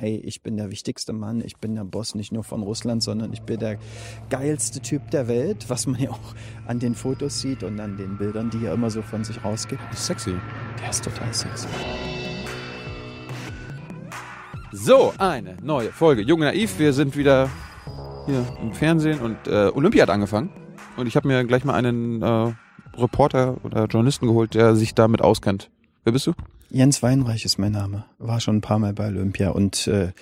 hey, ich bin der wichtigste Mann, ich bin der Boss nicht nur von Russland, sondern ich bin der geilste Typ der Welt, was man ja auch an den Fotos sieht und an den Bildern, die er immer so von sich rausgibt. Sexy. Der ist total sexy. So, eine neue Folge. Jung und Naiv, wir sind wieder hier im Fernsehen und äh, Olympia hat angefangen. Und ich habe mir gleich mal einen äh, Reporter oder Journalisten geholt, der sich damit auskennt. Wer bist du? Jens Weinreich ist mein Name. War schon ein paar Mal bei Olympia und äh,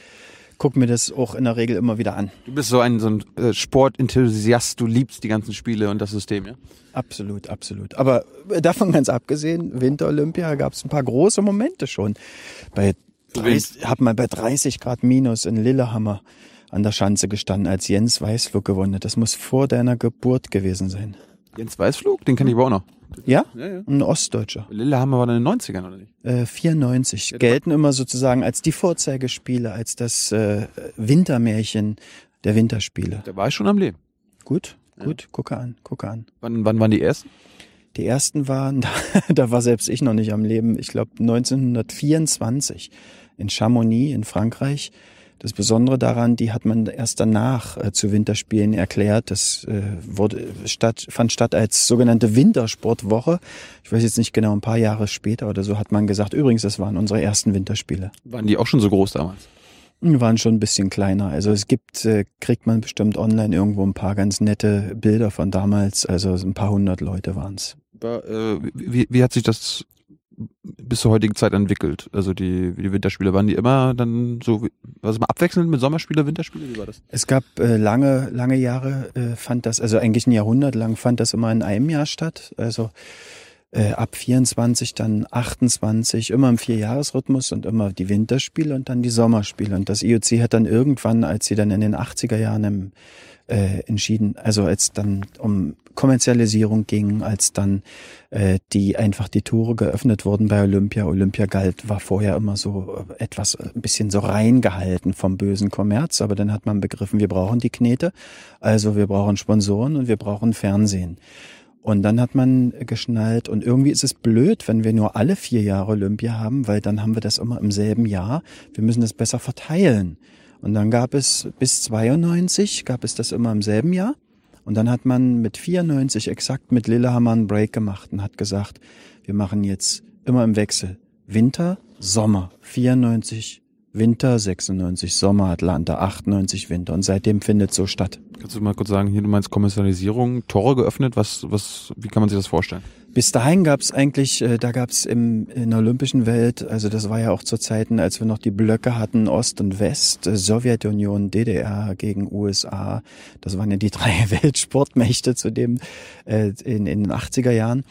guck mir das auch in der Regel immer wieder an. Du bist so ein, so ein äh, Sportenthusiast, du liebst die ganzen Spiele und das System, ja? Absolut, absolut. Aber äh, davon ganz abgesehen, Winter-Olympia gab es ein paar große Momente schon. Bei 30, hab mal bei 30 Grad minus in Lillehammer an der Schanze gestanden, als Jens Weißflug gewonnen hat. Das muss vor deiner Geburt gewesen sein. Jens Weißflug, den kenne ich aber auch noch. Ja? Ja, ja. Ein Ostdeutscher. Lillehammer war in den 90ern, oder nicht? Äh, 94. Gelten immer sozusagen als die Vorzeigespiele, als das äh, Wintermärchen der Winterspiele. Da war ich schon am Leben. Gut, gut, gucke an, gucke an. Wann, wann waren die ersten? Die ersten waren, da war selbst ich noch nicht am Leben, ich glaube 1924 in Chamonix in Frankreich. Das Besondere daran, die hat man erst danach äh, zu Winterspielen erklärt. Das äh, wurde statt, fand statt als sogenannte Wintersportwoche. Ich weiß jetzt nicht genau, ein paar Jahre später oder so hat man gesagt, übrigens, das waren unsere ersten Winterspiele. Waren die auch schon so groß damals? Waren schon ein bisschen kleiner. Also es gibt, äh, kriegt man bestimmt online irgendwo ein paar ganz nette Bilder von damals. Also ein paar hundert Leute waren's. War, äh, wie, wie hat sich das bis zur heutigen Zeit entwickelt? Also die, die Winterspiele, waren die immer dann so, was mal abwechselnd mit Sommerspiele, Winterspiele? Wie war das? Es gab äh, lange, lange Jahre äh, fand das, also eigentlich ein Jahrhundert lang fand das immer in einem Jahr statt. Also äh, ab 24, dann 28, immer im Vierjahresrhythmus und immer die Winterspiele und dann die Sommerspiele. Und das IOC hat dann irgendwann, als sie dann in den 80er Jahren im, äh, entschieden, also als dann um Kommerzialisierung ging, als dann äh, die einfach die Tore geöffnet wurden bei Olympia. Olympia galt, war vorher immer so äh, etwas äh, ein bisschen so reingehalten vom bösen Kommerz, aber dann hat man begriffen, wir brauchen die Knete, also wir brauchen Sponsoren und wir brauchen Fernsehen. Und dann hat man geschnallt, und irgendwie ist es blöd, wenn wir nur alle vier Jahre Olympia haben, weil dann haben wir das immer im selben Jahr. Wir müssen das besser verteilen. Und dann gab es bis 92, gab es das immer im selben Jahr. Und dann hat man mit 94 exakt mit Lillehammer einen Break gemacht und hat gesagt, wir machen jetzt immer im Wechsel Winter, Sommer, 94 Winter, 96 Sommer, Atlanta, 98 Winter. Und seitdem findet so statt. Kannst du mal kurz sagen, hier du meinst Kommerzialisierung, Tore geöffnet, was, was, wie kann man sich das vorstellen? Bis dahin gab es eigentlich, äh, da gab es in der olympischen Welt, also das war ja auch zu Zeiten, als wir noch die Blöcke hatten, Ost und West, äh, Sowjetunion, DDR gegen USA. Das waren ja die drei Weltsportmächte zu dem äh, in, in den 80er Jahren.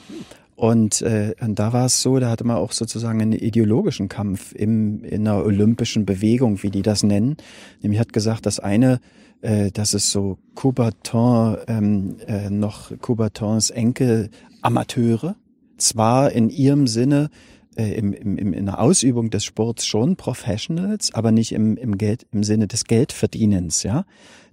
Und, äh, und da war es so, da hatte man auch sozusagen einen ideologischen Kampf im, in einer olympischen Bewegung, wie die das nennen. Nämlich hat gesagt, das eine, äh, dass es so Coubertin, ähm, äh, noch Coubertins Enkel Amateure, zwar in ihrem Sinne äh, im, im, in der Ausübung des Sports schon Professionals, aber nicht im, im, Geld, im Sinne des Geldverdienens, ja.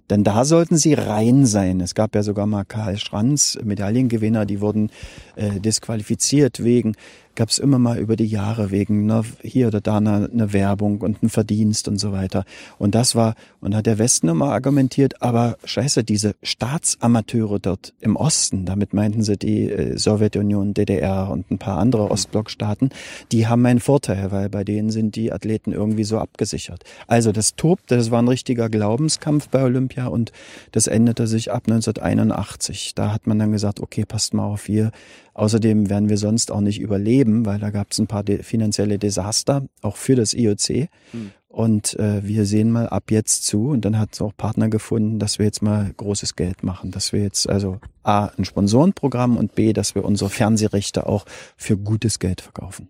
Denn da sollten sie rein sein. Es gab ja sogar mal Karl Schranz, Medaillengewinner, die wurden äh, disqualifiziert wegen gab es immer mal über die Jahre wegen einer, hier oder da eine, eine Werbung und ein Verdienst und so weiter. Und das war, und hat der Westen immer argumentiert, aber scheiße, diese Staatsamateure dort im Osten, damit meinten sie die äh, Sowjetunion, DDR und ein paar andere Ostblockstaaten, die haben einen Vorteil, weil bei denen sind die Athleten irgendwie so abgesichert. Also das tobte, das war ein richtiger Glaubenskampf bei Olympia und das änderte sich ab 1981. Da hat man dann gesagt, okay, passt mal auf, hier Außerdem werden wir sonst auch nicht überleben, weil da gab es ein paar de finanzielle Desaster, auch für das IOC. Mhm. Und äh, wir sehen mal ab jetzt zu. Und dann hat es auch Partner gefunden, dass wir jetzt mal großes Geld machen. Dass wir jetzt also A, ein Sponsorenprogramm und B, dass wir unsere Fernsehrechte auch für gutes Geld verkaufen.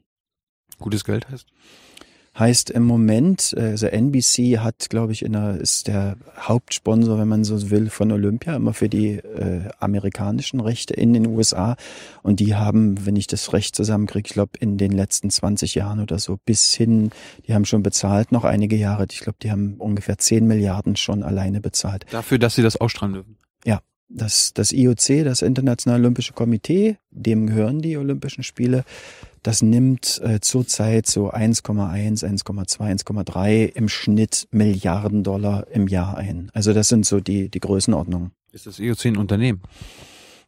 Gutes Geld heißt? Heißt im Moment, äh, also NBC hat, glaube ich, in der, ist der Hauptsponsor, wenn man so will, von Olympia, immer für die äh, amerikanischen Rechte in den USA. Und die haben, wenn ich das recht zusammenkriege, ich glaube, in den letzten 20 Jahren oder so bis hin, die haben schon bezahlt, noch einige Jahre. Ich glaube, die haben ungefähr 10 Milliarden schon alleine bezahlt. Dafür, dass sie das ausstrahlen dürfen? Ja. Das, das IOC, das Internationale Olympische Komitee, dem gehören die Olympischen Spiele, Das nimmt äh, zurzeit so 1,1, 1,2, 1,3 im Schnitt Milliarden Dollar im Jahr ein. Also das sind so die, die Größenordnungen. Ist das IOC ein Unternehmen?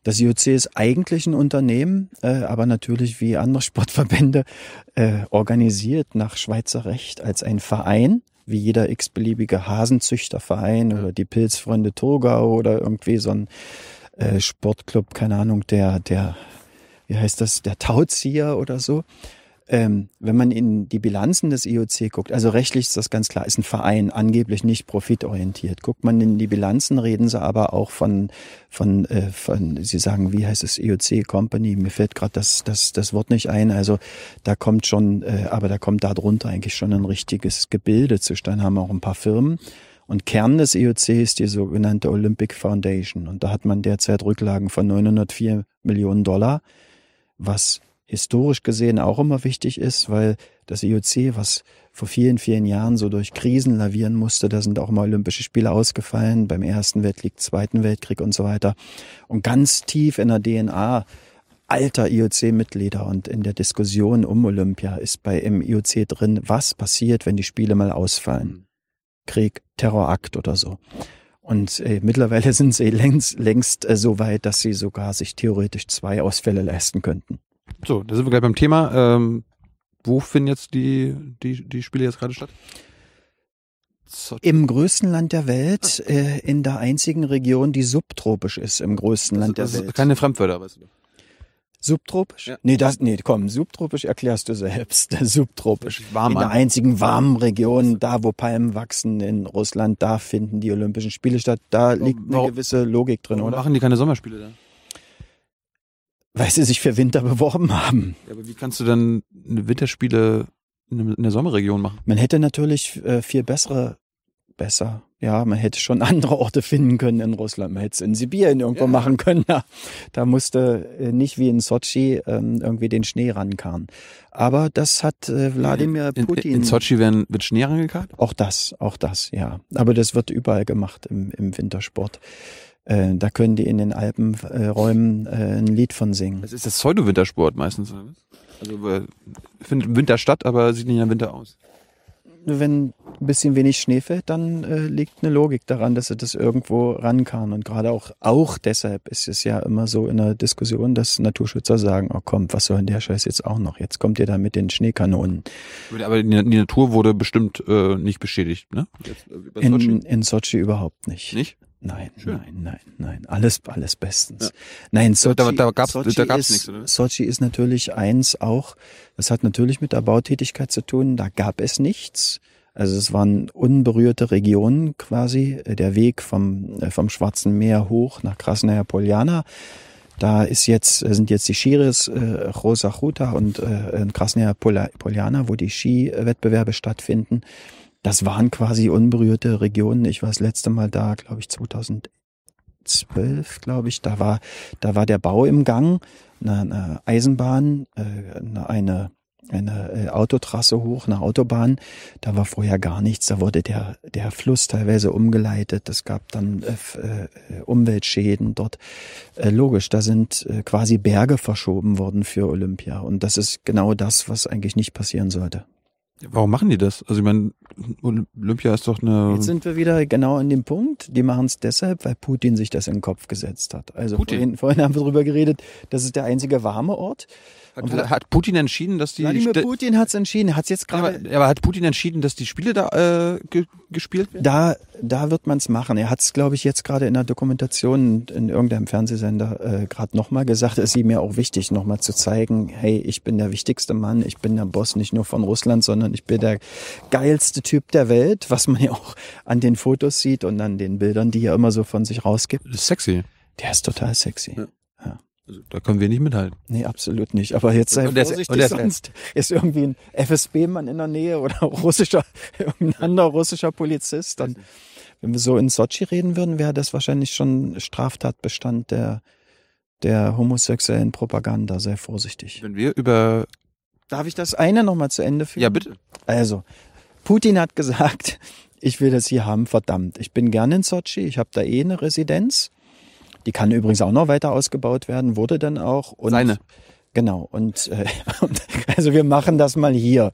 Das IOC ist eigentlich ein Unternehmen, äh, aber natürlich wie andere Sportverbände äh, organisiert nach Schweizer Recht als ein Verein, wie jeder x-beliebige Hasenzüchterverein oder die Pilzfreunde Togau oder irgendwie so ein äh, Sportclub, keine Ahnung, der, der, wie heißt das, der Tauzieher oder so ähm, wenn man in die Bilanzen des IOC guckt, also rechtlich ist das ganz klar, ist ein Verein, angeblich nicht profitorientiert. Guckt man in die Bilanzen, reden sie aber auch von, von, äh, von Sie sagen, wie heißt es, IOC Company, mir fällt gerade das, das, das Wort nicht ein, also da kommt schon, äh, aber da kommt da drunter eigentlich schon ein richtiges Gebilde zustande, haben auch ein paar Firmen. Und Kern des IOC ist die sogenannte Olympic Foundation. Und da hat man derzeit Rücklagen von 904 Millionen Dollar, was historisch gesehen auch immer wichtig ist, weil das IOC, was vor vielen, vielen Jahren so durch Krisen lavieren musste, da sind auch mal Olympische Spiele ausgefallen, beim Ersten Weltkrieg, Zweiten Weltkrieg und so weiter. Und ganz tief in der DNA alter IOC-Mitglieder und in der Diskussion um Olympia ist bei im IOC drin, was passiert, wenn die Spiele mal ausfallen. Krieg, Terrorakt oder so. Und äh, mittlerweile sind sie längst, längst äh, so weit, dass sie sogar sich theoretisch zwei Ausfälle leisten könnten. So, da sind wir gleich beim Thema. Ähm, wo finden jetzt die, die, die Spiele jetzt gerade statt? Im größten Land der Welt, äh, in der einzigen Region, die subtropisch ist, im größten Land der das Welt. Keine Fremdwörter, weißt du. Subtropisch? Ja. Nee, das, nee, komm, subtropisch erklärst du selbst. Subtropisch. Warm in der einzigen warmen Region, da wo Palmen wachsen in Russland, da finden die Olympischen Spiele statt. Da liegt eine warum- gewisse Logik drin, Warum oder? machen die keine Sommerspiele da? Weil sie sich für Winter beworben haben. Ja, aber wie kannst du dann eine Winterspiele in der- in der Sommerregion machen? Man hätte natürlich äh, viel bessere, besser, ja, man hätte schon andere Orte finden können in Russland. Man hätte es in Sibirien irgendwo Ja. machen können. Da, da musste äh, nicht wie in Sochi ähm, irgendwie den Schnee rankarren. Aber das hat äh, Wladimir In, Putin. in, in Sochi werden, wird Schnee rangekarrt? Auch das, auch das, ja. Aber das wird überall gemacht im, im Wintersport. Äh, da können die in den Alpenräumen äh, ein Lied von singen. Das ist das Pseudo-Wintersport meistens? Also findet Winter statt, aber sieht nicht im Winter aus. Wenn ein bisschen wenig Schnee fällt, dann äh, liegt eine Logik daran, dass sie das irgendwo ran kann. Und gerade auch, auch deshalb ist es ja immer so in der Diskussion, dass Naturschützer sagen, oh komm, was soll denn der Scheiß jetzt auch noch? Jetzt kommt ihr da mit den Schneekanonen. Aber die, die Natur wurde bestimmt äh, nicht beschädigt, ne? Jetzt, äh, bei In, Sochi. in Sochi überhaupt nicht. Nicht? Nein, Schön. nein, nein, nein. Alles, alles bestens. Ja. Nein, Sochi, Da- da gab's- Sochi da gab's ist, nichts, oder? Sochi ist natürlich eins auch, das hat natürlich mit der Bautätigkeit zu tun, da gab es nichts. Also es waren unberührte Regionen quasi, der Weg vom, äh, vom Schwarzen Meer hoch nach Krasnaya Poljana. Da ist jetzt, sind jetzt die Schiris äh, Rosa Chuta und äh, Krasnaya Poljana, wo die Skiwettbewerbe stattfinden. Das waren quasi unberührte Regionen. Ich war das letzte Mal da, glaube ich, 2012, glaube ich. Da war, da war der Bau im Gang, eine, eine Eisenbahn, äh, eine, eine äh, Autotrasse hoch, eine Autobahn. Da war vorher gar nichts. Da wurde der, der Fluss teilweise umgeleitet. Es gab dann äh, äh, Umweltschäden dort. Äh, logisch, da sind äh, quasi Berge verschoben worden für Olympia. Und das ist genau das, was eigentlich nicht passieren sollte. Warum machen die das? Also ich meine, Olympia ist doch eine. Jetzt sind wir wieder genau an dem Punkt. Die machen es deshalb, weil Putin sich das in den Kopf gesetzt hat. Also vorhin, vorhin haben wir darüber geredet, das ist der einzige warme Ort. Und hat, hat Putin entschieden, dass die. Wladimir Putin hat es entschieden. Hat jetzt aber, gerade aber hat Putin entschieden, dass die Spiele da äh, ge gespielt werden? Da, da wird man es machen. Er hat es, glaube ich, jetzt gerade in der Dokumentation in irgendeinem Fernsehsender äh, gerade nochmal gesagt. Es ist ihm ja auch wichtig, nochmal zu zeigen, hey, ich bin der wichtigste Mann, ich bin der Boss nicht nur von Russland, sondern ich bin der geilste Typ der Welt, was man ja auch an den Fotos sieht und an den Bildern, die er immer so von sich rausgibt. Das ist sexy. Der ist total sexy. Ja. Also, da können wir nicht mithalten. Nee, absolut nicht. Aber jetzt sei Und vorsichtig, und ist- sonst ist irgendwie ein FSB-Mann in der Nähe oder russischer, irgendein anderer russischer Polizist. Dann, wenn wir so in Sochi reden würden, wäre das wahrscheinlich schon Straftatbestand der, der homosexuellen Propaganda. Sei vorsichtig. Wenn wir über. Darf ich das eine nochmal zu Ende führen? Ja, bitte. Also, Putin hat gesagt, ich will das hier haben, verdammt. Ich bin gerne in Sochi, ich habe da eh eine Residenz. Die kann übrigens auch noch weiter ausgebaut werden, wurde dann auch. Und Seine. Genau. Und, äh, und also wir machen das mal hier.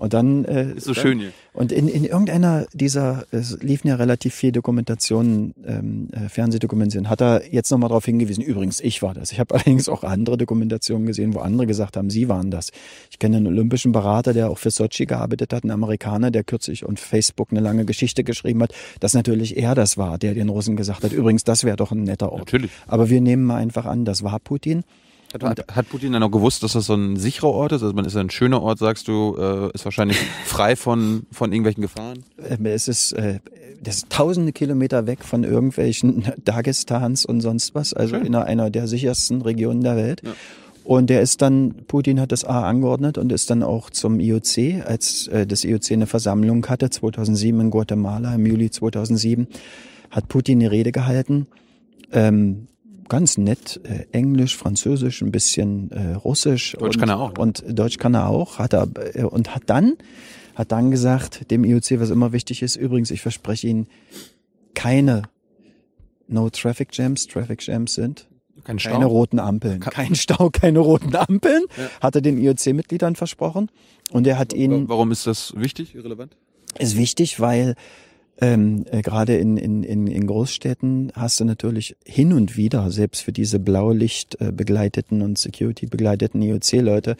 Und dann äh, Ist so schön hier. und in, in irgendeiner dieser, es liefen ja relativ viele Dokumentationen, ähm, äh, Fernsehdokumentationen, hat er jetzt nochmal darauf hingewiesen. Übrigens, ich war das. Ich habe allerdings auch andere Dokumentationen gesehen, wo andere gesagt haben, sie waren das. Ich kenne einen olympischen Berater, der auch für Sochi gearbeitet hat, einen Amerikaner, der kürzlich auf Facebook eine lange Geschichte geschrieben hat, dass natürlich er das war, der den Russen gesagt hat, übrigens, das wäre doch ein netter Ort. Natürlich. Aber wir nehmen mal einfach an, das war Putin. Hat, hat, Putin dann auch gewusst, dass das so ein sicherer Ort ist? Also man ist ein schöner Ort, sagst du, äh, ist wahrscheinlich frei von, von irgendwelchen Gefahren? Ähm, Es ist, äh, das ist tausende Kilometer weg von irgendwelchen Dagestans und sonst was, also Schön. in einer, einer der sichersten Regionen der Welt. Ja. Und der ist dann, Putin hat das A angeordnet und ist dann auch zum IOC, als äh, das IOC eine Versammlung hatte, 2007 in Guatemala, im Juli 2007, hat Putin eine Rede gehalten. Ähm, ganz nett, äh, Englisch, Französisch, ein bisschen äh, Russisch. Deutsch und, kann er auch, ne? Und Deutsch kann er auch, hat er, äh, und hat dann, hat dann gesagt, dem IOC, was immer wichtig ist, übrigens, ich verspreche Ihnen, keine No Traffic Jams, Traffic Jams sind Kein keine roten Ampeln. Kein Stau, keine roten Ampeln, hat er den IOC-Mitgliedern versprochen. Und er hat ihnen, Warum ist das wichtig, irrelevant? ist wichtig, weil ähm, äh, gerade in, in, in, in Großstädten hast du natürlich hin und wieder, selbst für diese Blaulicht äh, begleiteten und Security begleiteten IOC-Leute,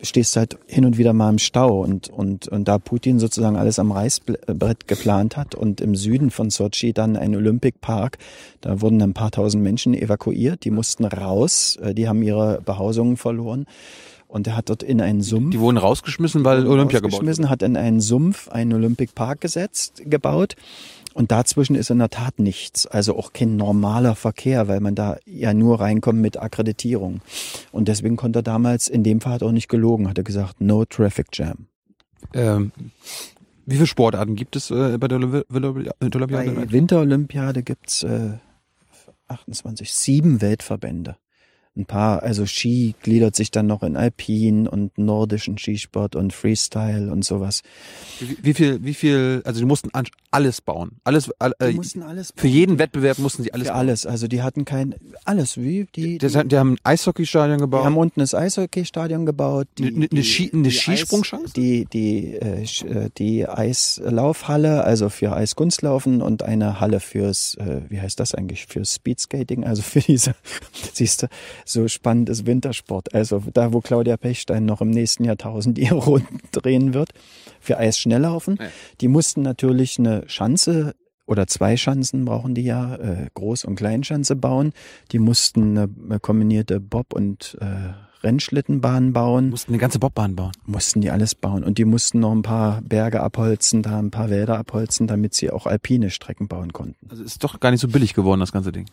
stehst halt hin und wieder mal im Stau und, und, und da Putin sozusagen alles am Reißbrett geplant hat und im Süden von Sochi dann ein Olympic Park, da wurden ein paar tausend Menschen evakuiert, die mussten raus, äh, die haben ihre Behausungen verloren und er hat dort in einen Sumpf Die wurden rausgeschmissen, weil Olympia gebaut wurde. hat in einen Sumpf einen Olympic Park gesetzt, gebaut. Und dazwischen ist in der Tat nichts. Also auch kein normaler Verkehr, weil man da ja nur reinkommt mit Akkreditierung. Und deswegen konnte er damals, in dem Fall hat er auch nicht gelogen, hat er gesagt, no traffic jam. Ähm, wie viele Sportarten gibt es äh, bei der Olympi- Olympi- Olympiade? Bei Winterolympiade gibt's äh, 28, sieben Weltverbände. Ein paar, also Ski gliedert sich dann noch in Alpin und nordischen Skisport und Freestyle und sowas. Wie, wie viel, wie viel, also die mussten alles bauen. Alles, all, Die äh, mussten alles für jeden Wettbewerb mussten sie alles Für bauen. alles. Also die hatten kein alles wie die. Die, Die, die haben ein Eishockeystadion die gebaut. haben unten das Eishockeystadion gebaut. Die, Eine- eine die- Ski- eine die Skisprungschanze? Eis, die die äh, äh, die Eislaufhalle, also für Eiskunstlaufen und eine Halle fürs äh, wie heißt das eigentlich fürs Speedskating, also für diese siehst du so spannendes Wintersport. Also da wo Claudia Pechstein noch im nächsten Jahrtausend ihre Runden drehen wird für Eisschnelllaufen. Ja. Die mussten natürlich eine Schanze oder zwei Schanzen brauchen die ja, äh, Groß- und Kleinschanze bauen. Die mussten eine, eine kombinierte Bob- und äh, Rennschlittenbahn bauen, mussten eine ganze Bobbahn bauen. mussten die alles bauen. Und die mussten noch ein paar Berge abholzen, da ein paar Wälder abholzen, damit sie auch alpine Strecken bauen konnten. Also ist doch gar nicht so billig geworden, das ganze Ding.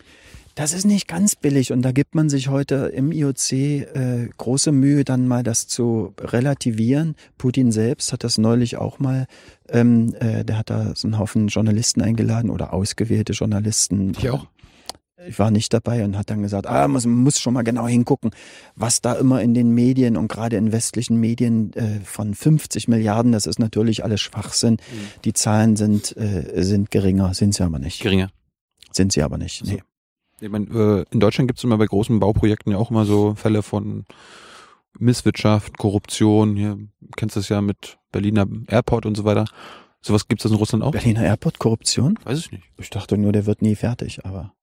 Das ist nicht ganz billig und da gibt man sich heute im IOC äh, große Mühe, dann mal das zu relativieren. Putin selbst hat das neulich auch mal, ähm, äh, der hat da so einen Haufen Journalisten eingeladen oder ausgewählte Journalisten. Ich auch. Ich war nicht dabei und hat dann gesagt, ah, man muss schon mal genau hingucken, was da immer in den Medien und gerade in westlichen Medien äh, von 50 Milliarden, das ist natürlich alles Schwachsinn. Die Zahlen sind, äh, sind geringer, sind sie aber nicht. Geringer. Sind sie aber nicht. Nee. Ich mein, äh, in Deutschland gibt es immer bei großen Bauprojekten ja auch immer so Fälle von Misswirtschaft, Korruption. Hier kennst du das ja mit Berliner Airport und so weiter. Sowas gibt es in Russland auch? Berliner Airport Korruption? Weiß ich nicht. Ich dachte nur, der wird nie fertig, aber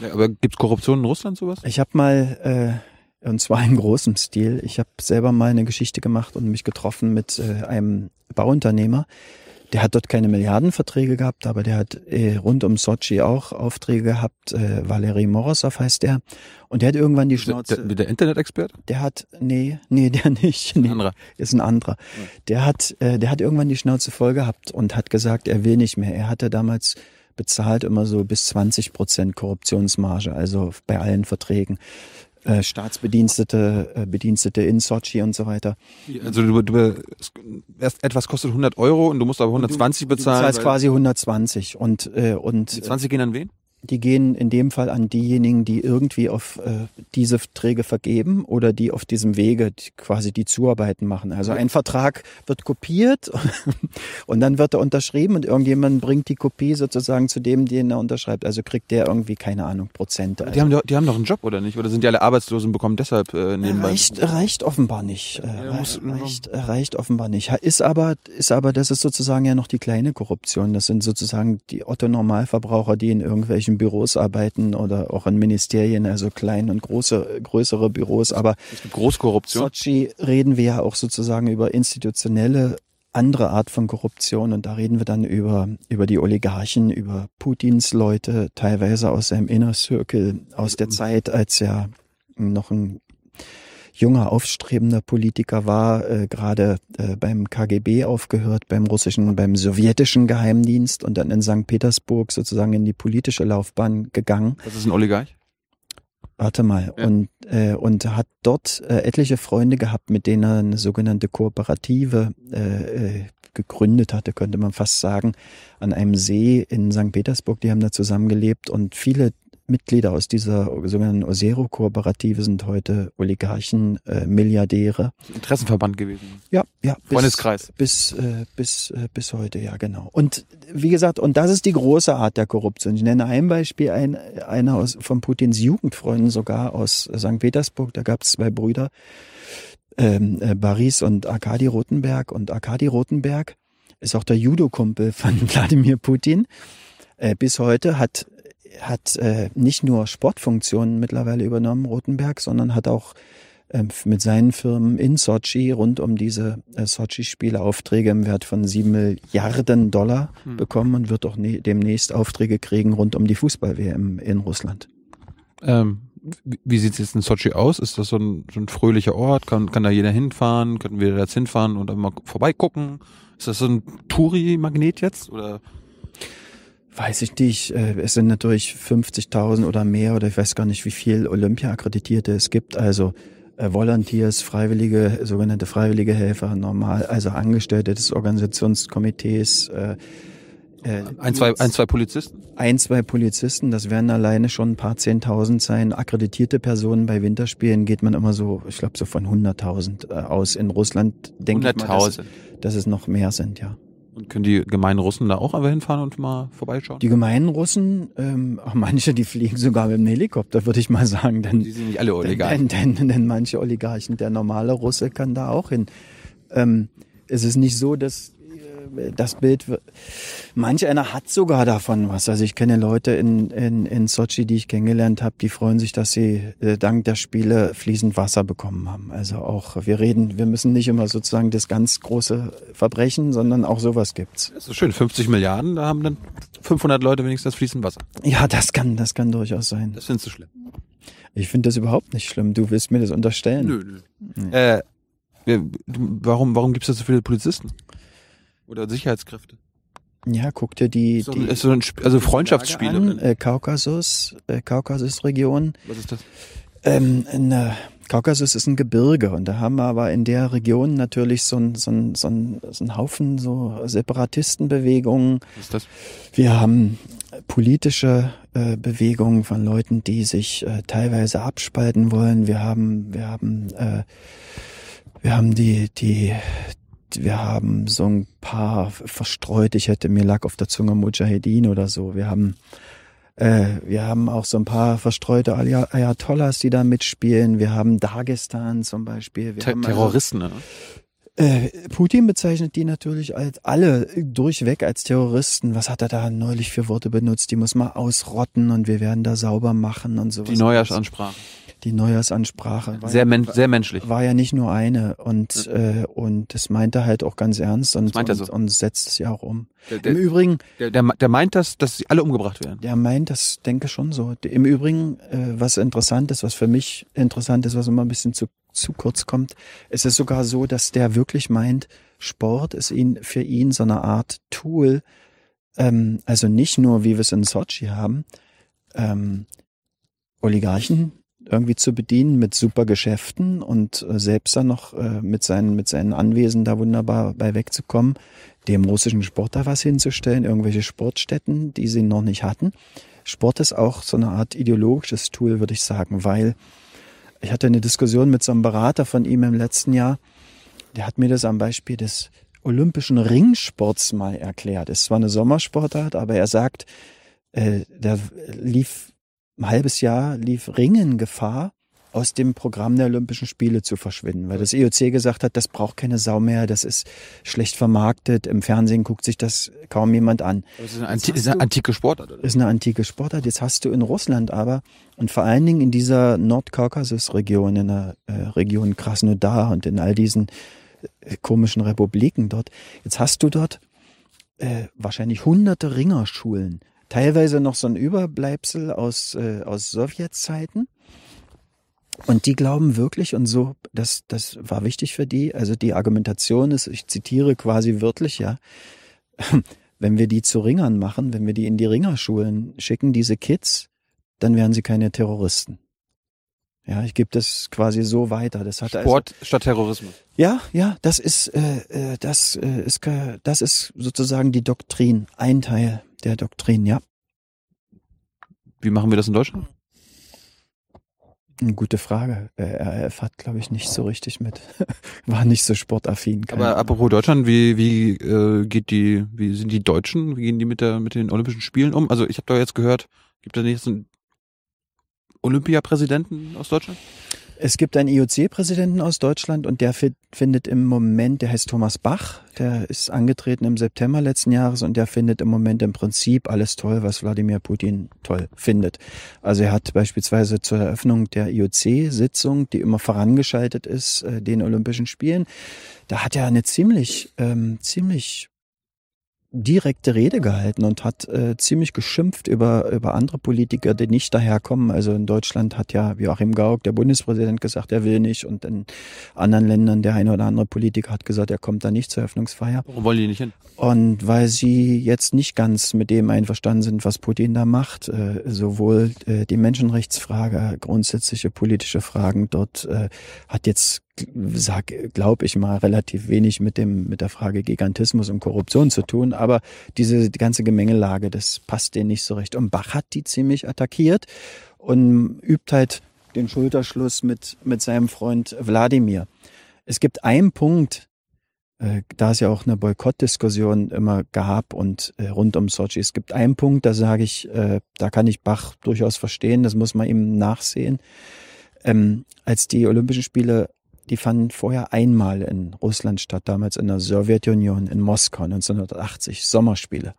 Ja, aber gibt's Korruption in Russland sowas? ich habe mal äh, und zwar in großem Stil. Ich habe selber mal eine Geschichte gemacht und mich getroffen mit äh, einem Bauunternehmer. Der hat dort keine Milliardenverträge gehabt, aber der hat äh, rund um Sochi auch Aufträge gehabt. Äh, Valery Morozov heißt der. Und der hat irgendwann die Schnauze. der, der Internetexperte? Der hat, nee, nee, der nicht. Nee, Ein anderer. Ist ein anderer. Der hat, äh, der hat irgendwann die Schnauze voll gehabt und hat gesagt, er will nicht mehr. Er hatte damals bezahlt immer so bis 20 Prozent Korruptionsmarge, also bei allen Verträgen. Äh, Staatsbedienstete, äh, Bedienstete in Sochi und so weiter. Also du, du erst etwas kostet 100 Euro und du musst aber 120 Du bezahlen. zahlst weil- quasi 120 und, äh, und Die 20 gehen an wen? Die gehen in dem Fall an diejenigen, die irgendwie auf äh, diese Verträge vergeben oder die auf diesem Wege die, quasi die Zuarbeiten machen. Also ein Vertrag wird kopiert und dann wird er unterschrieben und irgendjemand bringt die Kopie sozusagen zu dem, den er unterschreibt. Also kriegt der irgendwie, keine Ahnung, Prozente. Die, haben doch, die haben doch einen Job, oder nicht? Oder sind die alle arbeitslos und bekommen deshalb äh, nebenbei? Reicht, reicht offenbar nicht. Äh, reicht, reicht offenbar nicht. Ist aber, ist aber, das ist sozusagen ja noch die kleine Korruption. Das sind sozusagen die Otto-Normalverbraucher, die in irgendwelchen Büros arbeiten oder auch in Ministerien, also kleine und große, größere Büros. Aber es gibt Großkorruption. Sochi reden wir ja auch sozusagen über institutionelle andere Art von Korruption und da reden wir dann über, über die Oligarchen, über Putins Leute, teilweise aus seinem Inner Circle, aus der Zeit, als er noch ein junger, aufstrebender Politiker war, äh, gerade äh, beim KGB aufgehört, beim russischen, beim sowjetischen Geheimdienst und dann in St. Petersburg sozusagen in die politische Laufbahn gegangen. Das ist ein Oligarch? Warte mal. Ja. Und, äh, und hat dort äh, etliche Freunde gehabt, mit denen er eine sogenannte Kooperative äh, äh gegründet hatte, könnte man fast sagen, an einem See in St. Petersburg. Die haben da zusammengelebt und viele Mitglieder aus dieser sogenannten Osero-Kooperative sind heute Oligarchen, äh, Milliardäre. Interessenverband gewesen. Ja, ja. Bis, Freundeskreis. Bis, äh, bis, äh, bis heute, ja, genau. Und wie gesagt, und das ist die große Art der Korruption. Ich nenne ein Beispiel, ein, einer aus, von Putins Jugendfreunden sogar aus St. Petersburg. Da gab es zwei Brüder, ähm, äh, Baris und Arkadi Rotenberg. Und Arkadi Rotenberg ist auch der Judo-Kumpel von Wladimir Putin. Äh, bis heute hat hat äh, nicht nur Sportfunktionen mittlerweile übernommen, Rotenberg, sondern hat auch äh, mit seinen Firmen in Sochi rund um diese äh, Sochi-Spiele Aufträge im Wert von sieben Milliarden Dollar hm. bekommen und wird auch ne demnächst Aufträge kriegen rund um die Fußball-WM in Russland. Ähm, wie sieht es jetzt in Sochi aus? Ist das so ein, so ein fröhlicher Ort? Kann, kann da jeder hinfahren? Können wir da jetzt hinfahren und mal vorbeigucken? Ist das so ein Touri-Magnet jetzt? Oder Weiß ich nicht. Äh, es sind natürlich 50.000 oder mehr oder ich weiß gar nicht, wie viel Olympia-Akkreditierte es gibt. Also äh, Volunteers, freiwillige, sogenannte freiwillige Helfer, normal, also Angestellte des Organisationskomitees. Äh, äh, ein, zwei, ein, zwei Polizisten? Ein, zwei Polizisten, das werden alleine schon ein paar Zehntausend sein. Akkreditierte Personen bei Winterspielen geht man immer so, ich glaube, so von 100.000 äh, aus. In Russland denke ich mal, dass, dass es noch mehr sind, ja. Und können die gemeinen Russen da auch einfach hinfahren und mal vorbeischauen? Die gemeinen Russen, ähm, auch manche, die fliegen sogar mit dem Helikopter, würde ich mal sagen. Denn, die sind nicht alle Oligarchen. Denn, denn, denn manche Oligarchen, der normale Russe kann da auch hin. Ähm, es ist nicht so, dass das Bild, manch einer hat sogar davon was. Also ich kenne Leute in, in, in Sochi, die ich kennengelernt habe, die freuen sich, dass sie äh, dank der Spiele fließend Wasser bekommen haben. Also auch, wir reden, wir müssen nicht immer sozusagen das ganz große Verbrechen, sondern auch sowas gibt's. Das ist schön, 50 Milliarden, da haben dann 500 Leute wenigstens das fließend Wasser. Ja, das kann, das kann durchaus sein. Das findest du schlimm. Ich finde das überhaupt nicht schlimm. Du willst mir das unterstellen. Nö, nö. Nee. Äh, warum, warum gibt es da so viele Polizisten? Oder Sicherheitskräfte. Ja, guck dir die, so, die so ein, also Freundschaftsspiele an, äh, Kaukasus, äh, Kaukasusregion. Was ist das? Ähm, in, äh, Kaukasus ist ein Gebirge und da haben wir aber in der Region natürlich so ein, so ein, so ein, so ein Haufen so Separatistenbewegungen. Was ist das? Wir haben politische äh, Bewegungen von Leuten, die sich äh, teilweise abspalten wollen. Wir haben, wir haben, äh, wir haben die, die, wir haben so ein paar verstreut. Ich hätte mir lag auf der Zunge Mujahedin oder so. Wir haben äh, wir haben auch so ein paar verstreute Ayatollahs, die da mitspielen. Wir haben Dagestan zum Beispiel. Ter also Terroristen, also, äh, Putin bezeichnet die natürlich als alle durchweg als Terroristen. Was hat er da neulich für Worte benutzt? Die muss man ausrotten und wir werden da sauber machen und sowas. Die Neujahrsansprache die Neujahrsansprache. Sehr, men sehr menschlich. War ja nicht nur eine und, ja. äh, und das meint er halt auch ganz ernst und, und, so. und, setzt es ja auch um. Der, der, Im Übrigen. Der, der, der meint das, dass sie alle umgebracht werden. Der meint das, denke schon so. Im Übrigen, äh, was interessant ist, was für mich interessant ist, was immer ein bisschen zu, zu kurz kommt, es ist sogar so, dass der wirklich meint, Sport ist ihn, für ihn so eine Art Tool, ähm, also nicht nur, wie wir es in Sochi haben, ähm, Oligarchen irgendwie zu bedienen mit super Geschäften und äh, selbst dann noch äh, mit seinen mit seinen Anwesen da wunderbar bei wegzukommen. dem russischen Sport da was hinzustellen, irgendwelche Sportstätten, die sie noch nicht hatten. Sport ist auch so eine Art ideologisches Tool, würde ich sagen, weil ich hatte eine Diskussion mit so einem Berater von ihm im letzten Jahr, der hat mir das am Beispiel des olympischen Ringsports mal erklärt. Es war eine Sommersportart, aber er sagt, äh, da lief ein halbes Jahr lief Ringen Gefahr, aus dem Programm der Olympischen Spiele zu verschwinden, weil das IOC gesagt hat, das braucht keine Sau mehr, das ist schlecht vermarktet, im Fernsehen guckt sich das kaum jemand an. Das ist eine, Anti ist eine antike Sportart, oder? Ist eine antike Sportart. Jetzt hast du in Russland aber und vor allen Dingen in dieser Nordkaukasus-Region, in der äh, Region Krasnodar und in all diesen äh, komischen Republiken dort, jetzt hast du dort äh, wahrscheinlich hunderte Ringerschulen, teilweise noch so ein Überbleibsel aus, äh, aus Sowjetzeiten und die glauben wirklich, und so, das, das war wichtig für die, also die Argumentation ist, ich zitiere quasi wörtlich, ja, wenn wir die zu Ringern machen, wenn wir die in die Ringerschulen schicken, diese Kids, dann wären sie keine Terroristen. Ja, ich gebe das quasi so weiter. Das hat also Sport also, statt Terrorismus. Ja, ja, das ist, äh, äh das äh, ist, das ist sozusagen die Doktrin, ein Teil der Doktrin, ja. Wie machen wir das in Deutschland? Eine gute Frage. RAF hat, glaube ich, nicht so richtig mit. War nicht so sportaffin. Aber apropos Deutschland, wie, wie äh, geht die, wie sind die Deutschen, wie gehen die mit der mit den Olympischen Spielen um? Also ich habe da jetzt gehört, gibt da nicht so einen Olympiapräsidenten aus Deutschland? Es gibt einen IOC-Präsidenten aus Deutschland und der findet im Moment, der heißt Thomas Bach, der ist angetreten im September letzten Jahres und der findet im Moment im Prinzip alles toll, was Wladimir Putin toll findet. Also er hat beispielsweise zur Eröffnung der IOC-Sitzung, die immer vorangeschaltet ist, äh, den Olympischen Spielen, da hat er eine ziemlich, ähm, ziemlich direkte Rede gehalten und hat äh, ziemlich geschimpft über, über andere Politiker, die nicht daherkommen. Also in Deutschland hat ja Joachim Gauck, der Bundespräsident, gesagt, er will nicht. Und in anderen Ländern der eine oder andere Politiker hat gesagt, er kommt da nicht zur Eröffnungsfeier. Warum wollen die nicht hin? Und weil sie jetzt nicht ganz mit dem einverstanden sind, was Putin da macht, äh, sowohl äh, die Menschenrechtsfrage, grundsätzliche politische Fragen dort äh, hat jetzt sag, glaube ich mal, relativ wenig mit dem, mit der Frage Gigantismus und Korruption zu tun. Aber diese die ganze Gemengelage, das passt denen nicht so recht. Und Bach hat die ziemlich attackiert und übt halt den Schulterschluss mit, mit seinem Freund Wladimir. Es gibt einen Punkt, äh, da es ja auch eine Boykottdiskussion immer gab und äh, rund um Sochi. Es gibt einen Punkt, da sage ich, äh, da kann ich Bach durchaus verstehen, das muss man ihm nachsehen. Ähm, als die Olympischen Spiele die fanden vorher einmal in Russland statt, damals in der Sowjetunion in Moskau 1980, Sommerspiele.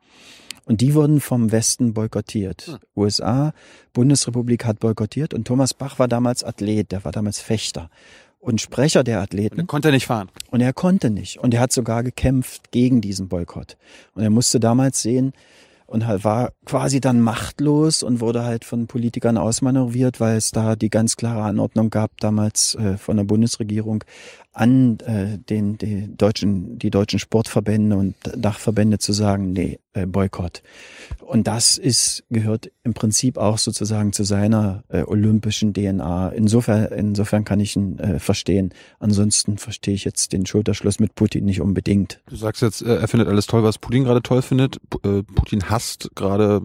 Und die wurden vom Westen boykottiert. Hm. USA, Bundesrepublik hat boykottiert und Thomas Bach war damals Athlet, der war damals Fechter und Sprecher der Athleten. Und er konnte nicht fahren. Und er konnte nicht. Und er hat sogar gekämpft gegen diesen Boykott. Und er musste damals sehen, und halt war quasi dann machtlos und wurde halt von Politikern ausmanövriert, weil es da die ganz klare Anordnung gab damals äh, von der Bundesregierung an äh, den die deutschen die deutschen Sportverbände und Dachverbände zu sagen, nee, äh, Boykott. Und das ist gehört im Prinzip auch sozusagen zu seiner äh, olympischen DNA. Insofern insofern kann ich ihn äh, verstehen. Ansonsten verstehe ich jetzt den Schulterschluss mit Putin nicht unbedingt. Du sagst jetzt, äh, er findet alles toll, was Putin gerade toll findet. P äh, Putin hasst gerade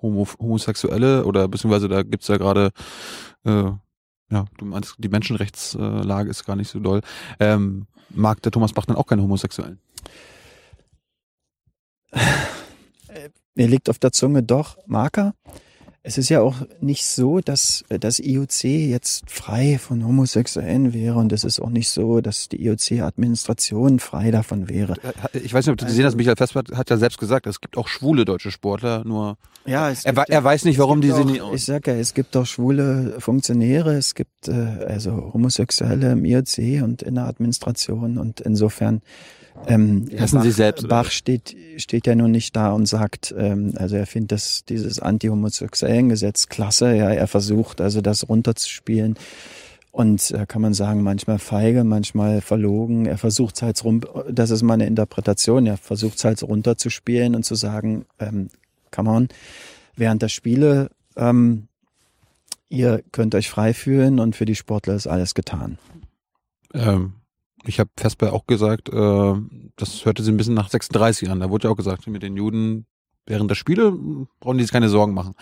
Homo Homosexuelle oder beziehungsweise da gibt's ja gerade äh, ja, du meinst, die Menschenrechtslage ist gar nicht so doll. Ähm, mag der Thomas Bach dann auch keine Homosexuellen? Mir liegt auf der Zunge doch, Marker. Es ist ja auch nicht so, dass das IOC jetzt frei von Homosexuellen wäre und es ist auch nicht so, dass die IOC-Administration frei davon wäre. Ich weiß nicht, ob du gesehen hast, Michael Vesper hat ja selbst gesagt, es gibt auch schwule deutsche Sportler, nur ja, er, gibt, er weiß nicht, warum die sie nicht Ich sag ja, es gibt auch schwule Funktionäre, es gibt äh, also Homosexuelle im IOC und in der Administration und insofern ähm, Hassen Bach, Sie selbst? Bach steht, steht ja nun nicht da und sagt, ähm, also er findet das, dieses anti-homosexuellen Gesetz klasse. Ja, er versucht also das runterzuspielen. Und äh, kann man sagen, manchmal feige, manchmal verlogen. Er versucht es halt rum, das ist meine Interpretation, er versucht es halt runterzuspielen und zu sagen, ähm, come on, während der Spiele, ähm, ihr könnt euch frei fühlen und für die Sportler ist alles getan. Ähm, Ich habe Vesper auch gesagt, äh, das hörte sich ein bisschen nach 36 an. Da wurde ja auch gesagt, mit den Juden während der Spiele brauchen die sich keine Sorgen machen.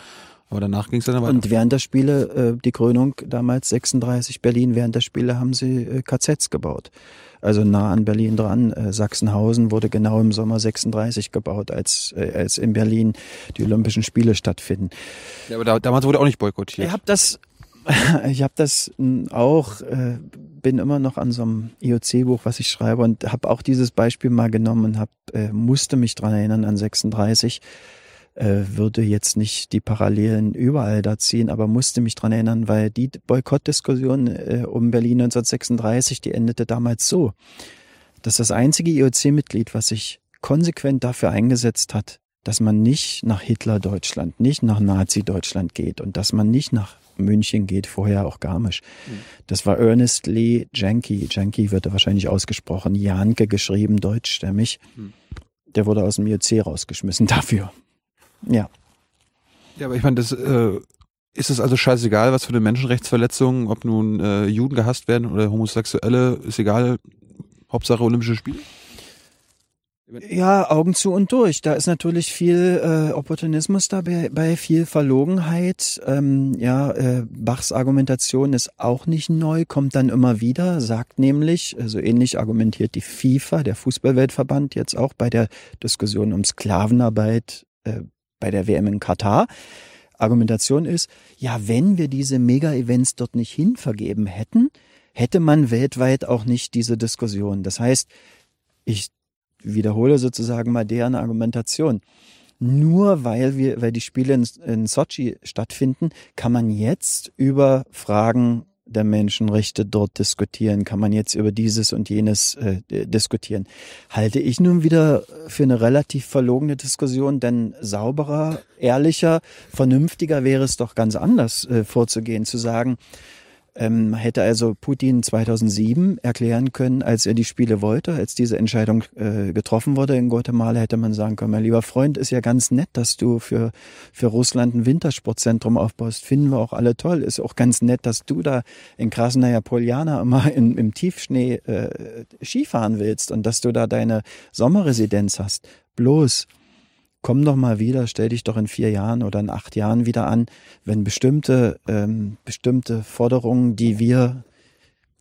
Aber danach ging es dann weiter. Und während der Spiele, äh, die Krönung damals 36 Berlin, während der Spiele haben sie äh, KZs gebaut. Also nah an Berlin dran. Äh, Sachsenhausen wurde genau im Sommer 36 gebaut, als, äh, als in Berlin die Olympischen Spiele stattfinden. Ja, aber da, damals wurde auch nicht boykottiert. Ich habe das, ich habe das auch, äh, bin immer noch an so einem IOC-Buch, was ich schreibe und habe auch dieses Beispiel mal genommen und hab, äh, musste mich dran erinnern an 36 äh, würde jetzt nicht die Parallelen überall da ziehen, aber musste mich dran erinnern, weil die Boykottdiskussion äh, um Berlin 1936, die endete damals so, dass das einzige IOC-Mitglied, was sich konsequent dafür eingesetzt hat, dass man nicht nach Hitler-Deutschland, nicht nach Nazi-Deutschland geht und dass man nicht nach München geht, vorher auch Garmisch. Mhm. Das war Ernest Lee Janke. Janke wird wahrscheinlich ausgesprochen. Janke geschrieben, deutschstämmig. Mhm. Der wurde aus dem IOC rausgeschmissen dafür. Ja. Ja, aber ich meine, das äh, ist es also scheißegal, was für eine Menschenrechtsverletzung, ob nun äh, Juden gehasst werden oder Homosexuelle, ist egal. Hauptsache Olympische Spiele? Ja, Augen zu und durch. Da ist natürlich viel äh, Opportunismus dabei, bei viel Verlogenheit. Ähm, ja, äh, Bachs Argumentation ist auch nicht neu, kommt dann immer wieder, sagt nämlich, so also ähnlich argumentiert die FIFA, der Fußballweltverband, jetzt auch bei der Diskussion um Sklavenarbeit äh, bei der WM in Katar. Argumentation ist, ja, wenn wir diese Mega-Events dort nicht hinvergeben hätten, hätte man weltweit auch nicht diese Diskussion. Das heißt, ich wiederhole sozusagen mal deren Argumentation. Nur weil wir, weil die Spiele in, in Sochi stattfinden, kann man jetzt über Fragen der Menschenrechte dort diskutieren? Kann man jetzt über dieses und jenes äh, diskutieren? Halte ich nun wieder für eine relativ verlogene Diskussion, denn sauberer, ehrlicher, vernünftiger wäre es doch ganz anders äh, vorzugehen, zu sagen, ähm, hätte also Putin 2007 erklären können, als er die Spiele wollte, als diese Entscheidung äh, getroffen wurde in Guatemala, hätte man sagen können, mein lieber Freund, ist ja ganz nett, dass du für, für Russland ein Wintersportzentrum aufbaust. Finden wir auch alle toll. Ist auch ganz nett, dass du da in Krasnaya Poljana immer in, im Tiefschnee äh, Skifahren willst und dass du da deine Sommerresidenz hast. Bloß, komm doch mal wieder, stell dich doch in vier Jahren oder in acht Jahren wieder an, wenn bestimmte, ähm, bestimmte Forderungen, die wir,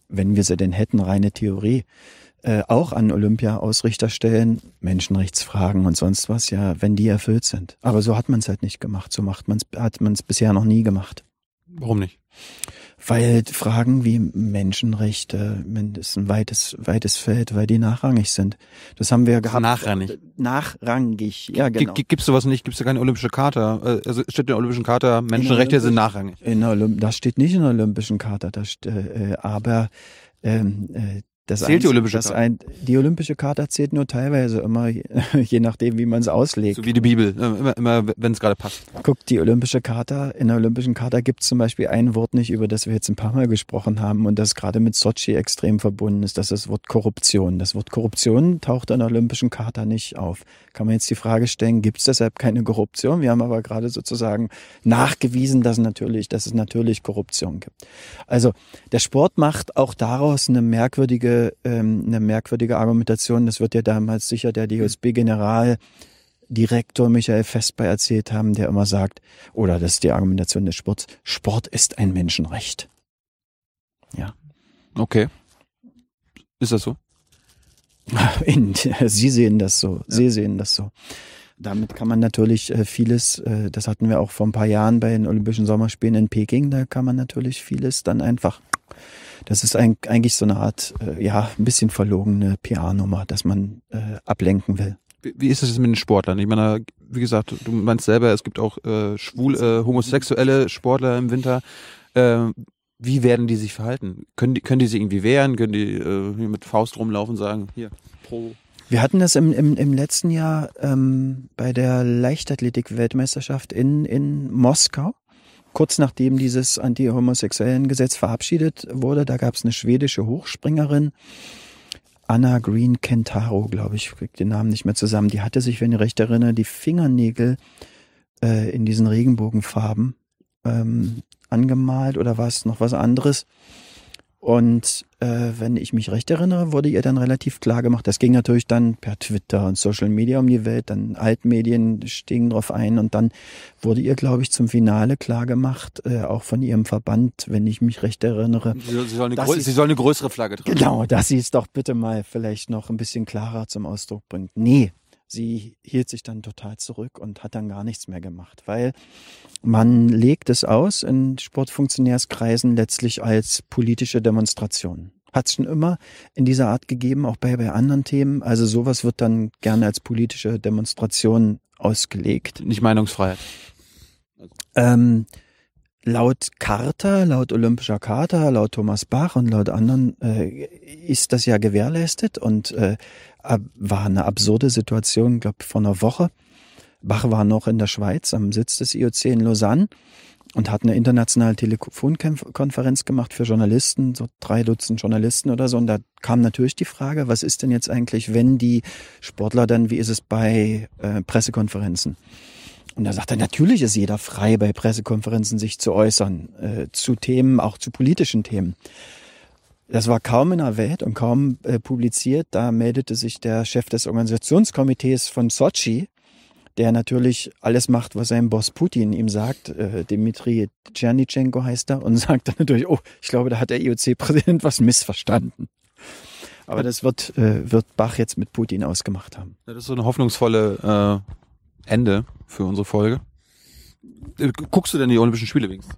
wenn wir sie denn hätten, reine Theorie, äh, auch an Olympia-Ausrichter stellen, Menschenrechtsfragen und sonst was, ja, wenn die erfüllt sind. Aber so hat man es halt nicht gemacht. So macht man's, hat man es bisher noch nie gemacht. Warum nicht? Weil Fragen wie Menschenrechte, das ist ein weites, weites Feld, weil die nachrangig sind. Das haben wir gehabt. Nachrangig. Nachrangig, ja genau. G gibt's sowas nicht? Gibt's da keine olympische Charta? Äh, also steht in der olympischen Charta, Menschenrechte sind nachrangig. In der Olymp das steht nicht in der olympischen Charta, das, äh, aber ähm, äh, das zählt die Olympische das ein, Die Olympische Charta zählt nur teilweise immer, je nachdem, wie man es auslegt. So wie die Bibel, ne? immer, immer wenn es gerade passt. Guck, die Olympische Charta, in der Olympischen Charta gibt es zum Beispiel ein Wort nicht, über das wir jetzt ein paar Mal gesprochen haben und das gerade mit Sochi extrem verbunden ist, das ist das Wort Korruption. Das Wort Korruption taucht in der Olympischen Charta nicht auf. Kann man jetzt die Frage stellen, gibt es deshalb keine Korruption? Wir haben aber gerade sozusagen nachgewiesen, dass, natürlich, dass es natürlich Korruption gibt. Also der Sport macht auch daraus eine merkwürdige ähm, eine merkwürdige Argumentation. Das wird ja damals sicher der DOSB-Generaldirektor Michael Vesper erzählt haben, der immer sagt, oder das ist die Argumentation des Sports, Sport ist ein Menschenrecht. Ja. Okay. Ist das so? In, Sie sehen das so. Ja. Sie sehen das so. Damit kann man natürlich äh, vieles, äh, das hatten wir auch vor ein paar Jahren bei den Olympischen Sommerspielen in Peking, da kann man natürlich vieles dann einfach das ist ein, eigentlich so eine Art, äh, ja, ein bisschen verlogene PR-Nummer, dass man äh, ablenken will. Wie, wie ist es mit den Sportlern? Ich meine, wie gesagt, du meinst selber, es gibt auch äh, schwul, äh, homosexuelle Sportler im Winter. Äh, wie werden die sich verhalten? Können die, können die sich irgendwie wehren? Können die äh, mit Faust rumlaufen und sagen, hier, pro wir hatten das im, im, im letzten Jahr ähm, bei der Leichtathletik-Weltmeisterschaft in, in Moskau kurz nachdem dieses anti-homosexuellen Gesetz verabschiedet wurde, da gab es eine schwedische Hochspringerin, Anna Green Kentaro, glaube ich, krieg den Namen nicht mehr zusammen. Die hatte sich, wenn ich recht erinnere, die Fingernägel äh, in diesen Regenbogenfarben ähm, angemalt oder war es noch was anderes? Und äh, wenn ich mich recht erinnere, wurde ihr dann relativ klar gemacht. Das ging natürlich dann per Twitter und Social Media um die Welt, dann Altmedien stiegen drauf ein und dann wurde ihr, glaube ich, zum Finale klar gemacht, äh, auch von ihrem Verband, wenn ich mich recht erinnere. Sie, soll, sie, soll eine, sie soll eine größere Flagge tragen. Genau, dass sie es doch bitte mal vielleicht noch ein bisschen klarer zum Ausdruck bringt. Nee, sie hielt sich dann total zurück und hat dann gar nichts mehr gemacht, weil man legt es aus in Sportfunktionärskreisen letztlich als politische Demonstration. Hat es schon immer in dieser Art gegeben, auch bei, bei anderen Themen. Also sowas wird dann gerne als politische Demonstration ausgelegt. Nicht Meinungsfreiheit. Ähm, laut Charta, laut Olympischer Charta, laut Thomas Bach und laut anderen äh, ist das ja gewährleistet und äh, war eine absurde Situation, glaube vor einer Woche. Bach war noch in der Schweiz am Sitz des IOC in Lausanne und hat eine internationale Telefonkonferenz gemacht für Journalisten, so drei Dutzend Journalisten oder so. Und da kam natürlich die Frage, was ist denn jetzt eigentlich, wenn die Sportler dann, wie ist es bei äh, Pressekonferenzen? Und da sagt er, natürlich ist jeder frei, bei Pressekonferenzen sich zu äußern, äh, zu Themen, auch zu politischen Themen. Das war kaum in der Welt und kaum äh, publiziert. Da meldete sich der Chef des Organisationskomitees von Sochi, der natürlich alles macht, was sein Boss Putin ihm sagt. Äh, Dmitri Tschernitschenko heißt er und sagt dann natürlich, oh, ich glaube, da hat der IOC-Präsident was missverstanden. Aber das wird, äh, wird Bach jetzt mit Putin ausgemacht haben. Das ist so eine hoffnungsvolle äh, Ende für unsere Folge. Äh, guckst du denn die Olympischen Spiele wenigstens?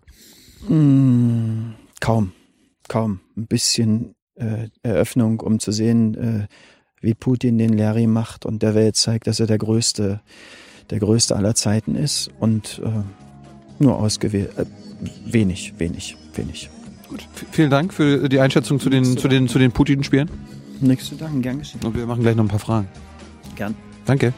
Mm, kaum, kaum. Ein bisschen äh, Eröffnung, um zu sehen, äh, wie Putin den Larry macht und der Welt zeigt, dass er der größte, der größte aller Zeiten ist und äh, nur ausgewählt, äh, wenig, wenig, wenig. Gut, vielen Dank für die Einschätzung zu den, zu den, zu den Putin-Spielen. Nichts zu danken, gern geschehen. Und wir machen gleich noch ein paar Fragen. Gern. Danke.